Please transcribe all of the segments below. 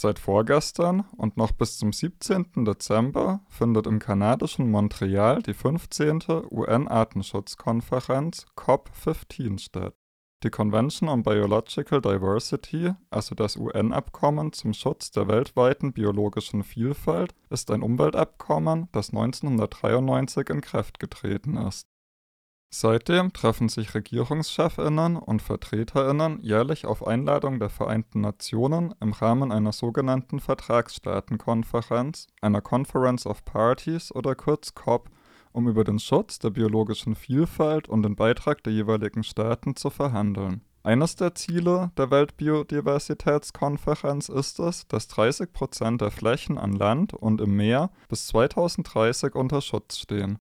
Seit vorgestern und noch bis zum 17. Dezember findet im kanadischen Montreal die 15. UN-Artenschutzkonferenz COP15 statt. Die Convention on Biological Diversity, also das UN-Abkommen zum Schutz der weltweiten biologischen Vielfalt, ist ein Umweltabkommen, das 1993 in Kraft getreten ist. Seitdem treffen sich Regierungschefinnen und Vertreterinnen jährlich auf Einladung der Vereinten Nationen im Rahmen einer sogenannten Vertragsstaatenkonferenz, einer Conference of Parties oder kurz COP um über den Schutz der biologischen Vielfalt und den Beitrag der jeweiligen Staaten zu verhandeln. Eines der Ziele der Weltbiodiversitätskonferenz ist es, dass 30 Prozent der Flächen an Land und im Meer bis 2030 unter Schutz stehen.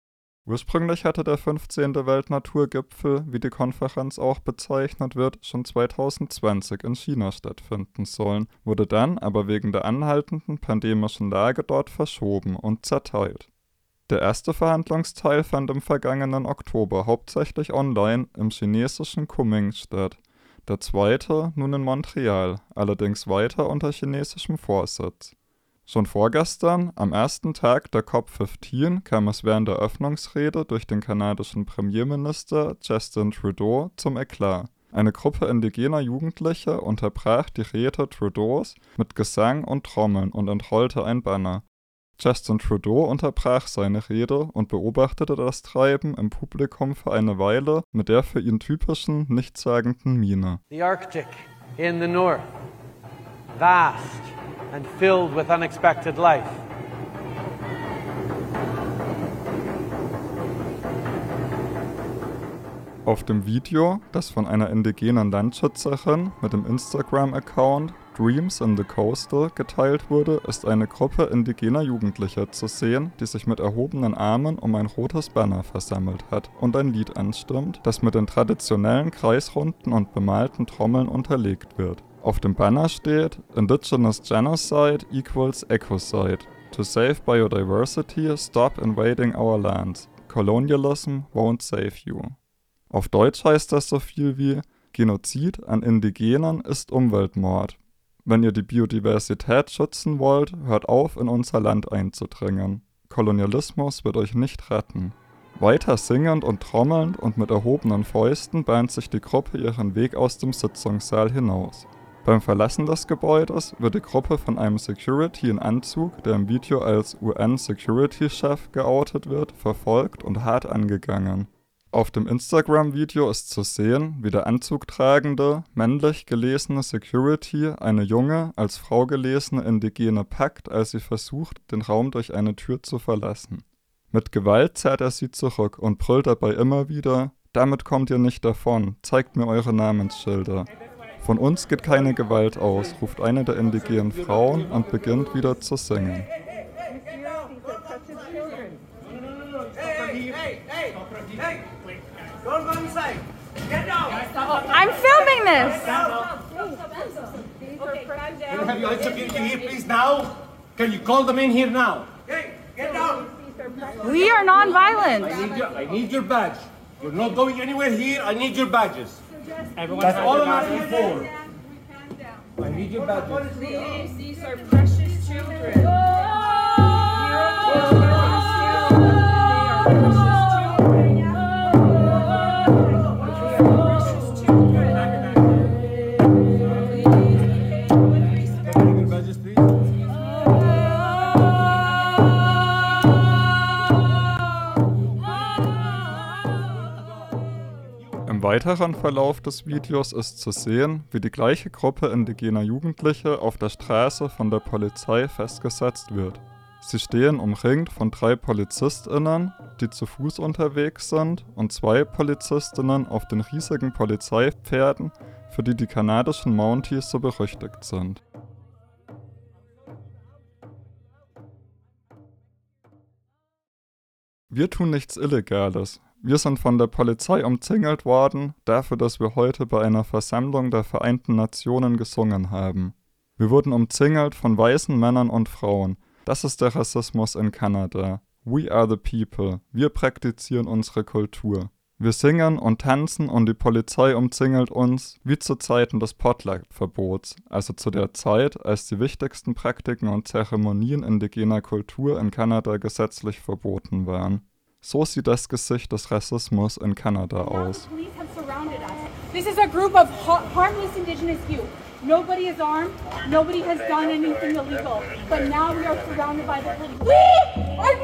Ursprünglich hatte der 15. Weltnaturgipfel, wie die Konferenz auch bezeichnet wird, schon 2020 in China stattfinden sollen, wurde dann aber wegen der anhaltenden pandemischen Lage dort verschoben und zerteilt. Der erste Verhandlungsteil fand im vergangenen Oktober hauptsächlich online im chinesischen Kunming statt, der zweite nun in Montreal, allerdings weiter unter chinesischem Vorsitz. Schon vorgestern, am ersten Tag der COP15, kam es während der Öffnungsrede durch den kanadischen Premierminister Justin Trudeau zum Eklat. Eine Gruppe indigener Jugendlicher unterbrach die Rede Trudeaus mit Gesang und Trommeln und entrollte ein Banner. Justin Trudeau unterbrach seine Rede und beobachtete das Treiben im Publikum für eine Weile mit der für ihn typischen, nichtssagenden Miene. The Arctic in the north, vast and filled with unexpected life. Auf dem Video, das von einer indigenen Landschützerin mit dem Instagram-Account Dreams in the Coastal geteilt wurde, ist eine Gruppe indigener Jugendlicher zu sehen, die sich mit erhobenen Armen um ein rotes Banner versammelt hat und ein Lied anstimmt, das mit den traditionellen kreisrunden und bemalten Trommeln unterlegt wird. Auf dem Banner steht Indigenous Genocide equals Ecocide. To save biodiversity, stop invading our lands. Colonialism won't save you. Auf Deutsch heißt das so viel wie Genozid an Indigenen ist Umweltmord. Wenn ihr die Biodiversität schützen wollt, hört auf, in unser Land einzudringen. Kolonialismus wird euch nicht retten. Weiter singend und trommelnd und mit erhobenen Fäusten bahnt sich die Gruppe ihren Weg aus dem Sitzungssaal hinaus. Beim Verlassen des Gebäudes wird die Gruppe von einem Security in Anzug, der im Video als UN-Security-Chef geoutet wird, verfolgt und hart angegangen. Auf dem Instagram-Video ist zu sehen, wie der anzugtragende, männlich gelesene Security eine junge, als Frau gelesene Indigene packt, als sie versucht, den Raum durch eine Tür zu verlassen. Mit Gewalt zerrt er sie zurück und brüllt dabei immer wieder: Damit kommt ihr nicht davon, zeigt mir eure Namensschilder. Von uns geht keine Gewalt aus, ruft eine der indigenen Frauen und beginnt wieder zu singen. I'm filming this. Can I have your security here, please, now? Can you call them in here now? Hey, get down! We are I non-violent. need your, I need your badge. You're not going anywhere here. I need your badges. That's all I'm asking for. I need your badges. These, these are precious children. Can weiteren Verlauf des Videos ist zu sehen, wie die gleiche Gruppe indigener Jugendliche auf der Straße von der Polizei festgesetzt wird. Sie stehen umringt von drei PolizistInnen, die zu Fuß unterwegs sind, und zwei PolizistInnen auf den riesigen Polizeipferden, für die die kanadischen Mounties so berüchtigt sind. Wir tun nichts Illegales. Wir sind von der Polizei umzingelt worden, dafür, dass wir heute bei einer Versammlung der Vereinten Nationen gesungen haben. Wir wurden umzingelt von weißen Männern und Frauen. Das ist der Rassismus in Kanada. We are the people. Wir praktizieren unsere Kultur. Wir singen und tanzen und die Polizei umzingelt uns, wie zu Zeiten des Potluck-Verbots, also zu der Zeit, als die wichtigsten Praktiken und Zeremonien indigener Kultur in Kanada gesetzlich verboten waren. So sieht das Gesicht des Rassismus in Kanada aus. This is a group of ha- harmless indigenous youth. Nobody is armed. Nobody has done anything illegal. But now we are surrounded by the police. We are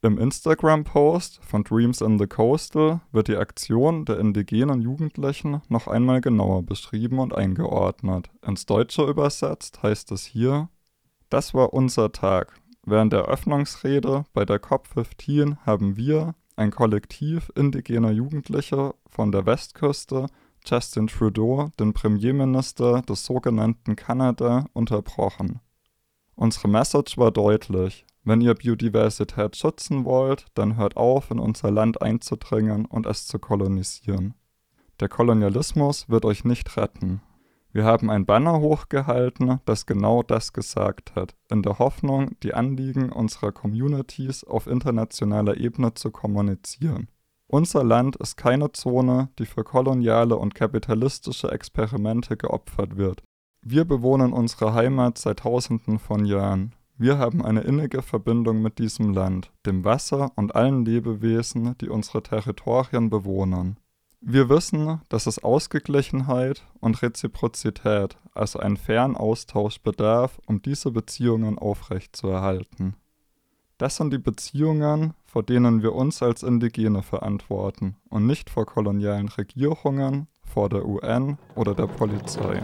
Im Instagram-Post von Dreams in the Coastal wird die Aktion der indigenen Jugendlichen noch einmal genauer beschrieben und eingeordnet. Ins Deutsche übersetzt heißt es hier: Das war unser Tag. Während der Öffnungsrede bei der COP15 haben wir, ein Kollektiv indigener Jugendlicher von der Westküste, Justin Trudeau, den Premierminister des sogenannten Kanada, unterbrochen. Unsere Message war deutlich. Wenn ihr Biodiversität schützen wollt, dann hört auf, in unser Land einzudringen und es zu kolonisieren. Der Kolonialismus wird euch nicht retten. Wir haben ein Banner hochgehalten, das genau das gesagt hat, in der Hoffnung, die Anliegen unserer Communities auf internationaler Ebene zu kommunizieren. Unser Land ist keine Zone, die für koloniale und kapitalistische Experimente geopfert wird. Wir bewohnen unsere Heimat seit Tausenden von Jahren. Wir haben eine innige Verbindung mit diesem Land, dem Wasser und allen Lebewesen, die unsere Territorien bewohnen. Wir wissen, dass es Ausgeglichenheit und Reziprozität, also einen fairen Austausch bedarf, um diese Beziehungen aufrechtzuerhalten. Das sind die Beziehungen, vor denen wir uns als Indigene verantworten und nicht vor kolonialen Regierungen, vor der UN oder der Polizei.